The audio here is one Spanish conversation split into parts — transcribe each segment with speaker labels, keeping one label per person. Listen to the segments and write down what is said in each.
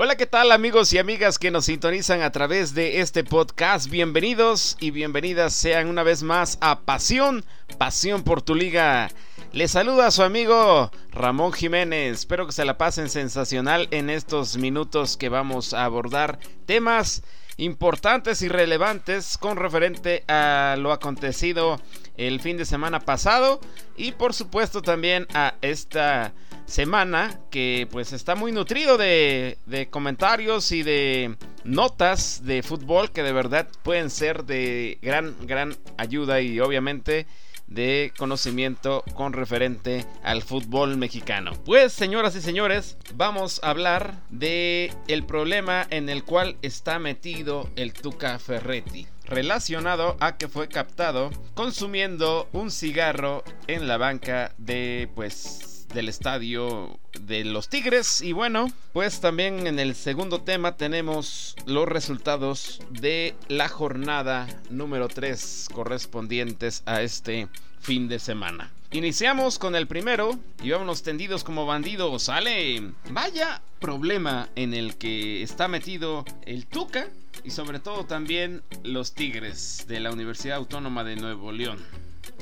Speaker 1: Hola, ¿qué tal amigos y amigas que nos sintonizan a través de este podcast? Bienvenidos y bienvenidas sean una vez más a Pasión, Pasión por tu liga. Les saluda a su amigo Ramón Jiménez. Espero que se la pasen sensacional en estos minutos que vamos a abordar temas importantes y relevantes con referente a lo acontecido el fin de semana pasado y por supuesto también a esta semana que pues está muy nutrido de, comentarios y de notas de fútbol que de verdad pueden ser de gran, gran ayuda y obviamente de conocimiento con referente al fútbol mexicano. Pues, señoras y señores, vamos a hablar de el problema en el cual está metido el Tuca Ferretti relacionado a que fue captado consumiendo un cigarro en la banca de pues del estadio de los Tigres y bueno pues también en el segundo tema tenemos los resultados de la jornada número 3 correspondientes a este fin de semana Iniciamos con el primero y vámonos tendidos como bandidos. Sale. Vaya problema en el que está metido el Tuca y sobre todo también los Tigres de la Universidad Autónoma de Nuevo León.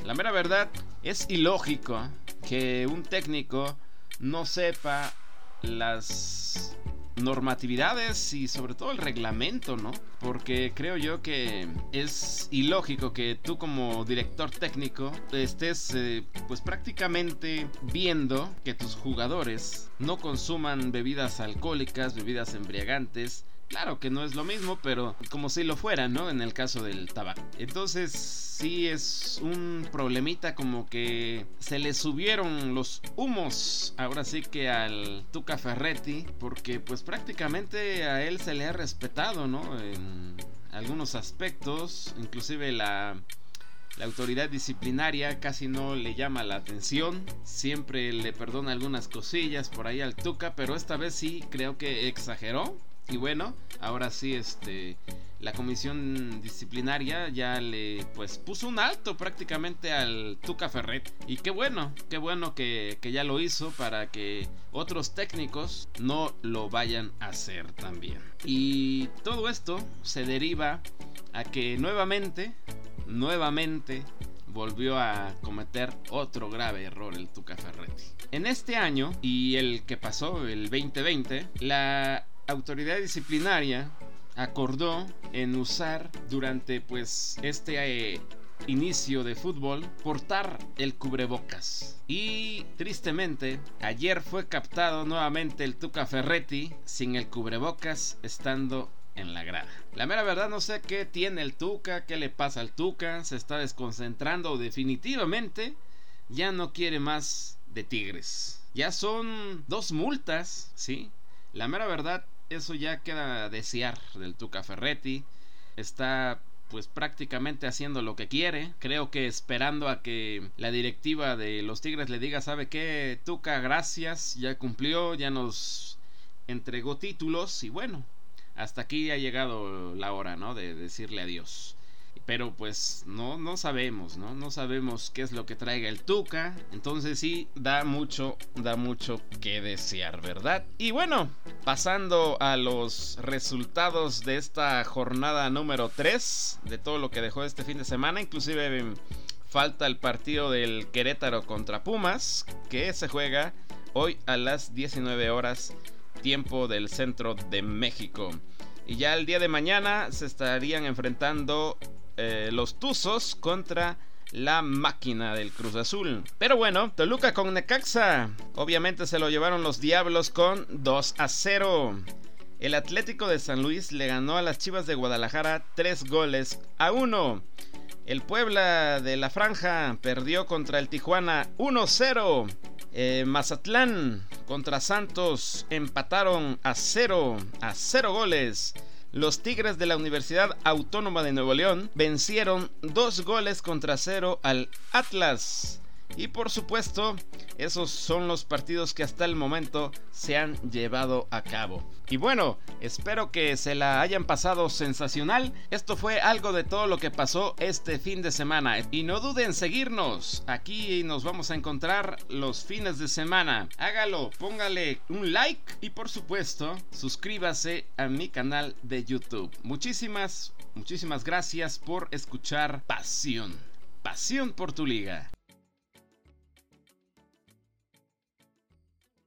Speaker 1: La mera verdad es ilógico que un técnico no sepa las normatividades y sobre todo el reglamento, ¿no? Porque creo yo que es ilógico que tú como director técnico estés eh, pues prácticamente viendo que tus jugadores no consuman bebidas alcohólicas, bebidas embriagantes, Claro que no es lo mismo, pero como si lo fuera, ¿no? En el caso del tabaco. Entonces, sí es un problemita como que se le subieron los humos, ahora sí que al Tuca Ferretti, porque pues prácticamente a él se le ha respetado, ¿no? En algunos aspectos, inclusive la la autoridad disciplinaria casi no le llama la atención, siempre le perdona algunas cosillas por ahí al Tuca, pero esta vez sí creo que exageró y bueno, ahora sí, este, la comisión disciplinaria ya le, pues, puso un alto prácticamente al Tuca Ferret. Y qué bueno, qué bueno que, que ya lo hizo para que otros técnicos no lo vayan a hacer también. Y todo esto se deriva a que nuevamente, nuevamente volvió a cometer otro grave error el Tuca Ferretti. En este año y el que pasó, el 2020, la autoridad disciplinaria acordó en usar durante pues este eh, inicio de fútbol portar el cubrebocas. Y tristemente, ayer fue captado nuevamente el Tuca Ferretti sin el cubrebocas estando en la grada. La mera verdad no sé qué tiene el Tuca, qué le pasa al Tuca, se está desconcentrando definitivamente ya no quiere más de Tigres. Ya son dos multas, ¿sí? La mera verdad eso ya queda a desear del Tuca Ferretti. Está pues prácticamente haciendo lo que quiere. Creo que esperando a que la directiva de los Tigres le diga, ¿sabe qué? Tuca, gracias, ya cumplió, ya nos entregó títulos y bueno, hasta aquí ha llegado la hora, ¿no? De decirle adiós pero pues no, no sabemos, ¿no? No sabemos qué es lo que traiga el Tuca. Entonces sí, da mucho, da mucho que desear, ¿verdad? Y bueno, pasando a los resultados de esta jornada número 3, de todo lo que dejó este fin de semana, inclusive falta el partido del Querétaro contra Pumas, que se juega hoy a las 19 horas, tiempo del centro de México. Y ya el día de mañana se estarían enfrentando eh, los Tuzos contra la máquina del Cruz Azul. Pero bueno, Toluca con Necaxa. Obviamente se lo llevaron los Diablos con 2 a 0. El Atlético de San Luis le ganó a las Chivas de Guadalajara 3 goles a 1. El Puebla de la Franja perdió contra el Tijuana 1-0. Eh, Mazatlán contra Santos empataron a 0 a 0 goles. Los Tigres de la Universidad Autónoma de Nuevo León vencieron dos goles contra cero al Atlas. Y por supuesto, esos son los partidos que hasta el momento se han llevado a cabo. Y bueno, espero que se la hayan pasado sensacional. Esto fue algo de todo lo que pasó este fin de semana. Y no duden en seguirnos. Aquí nos vamos a encontrar los fines de semana. Hágalo, póngale un like y por supuesto, suscríbase a mi canal de YouTube. Muchísimas, muchísimas gracias por escuchar Pasión. Pasión por tu liga.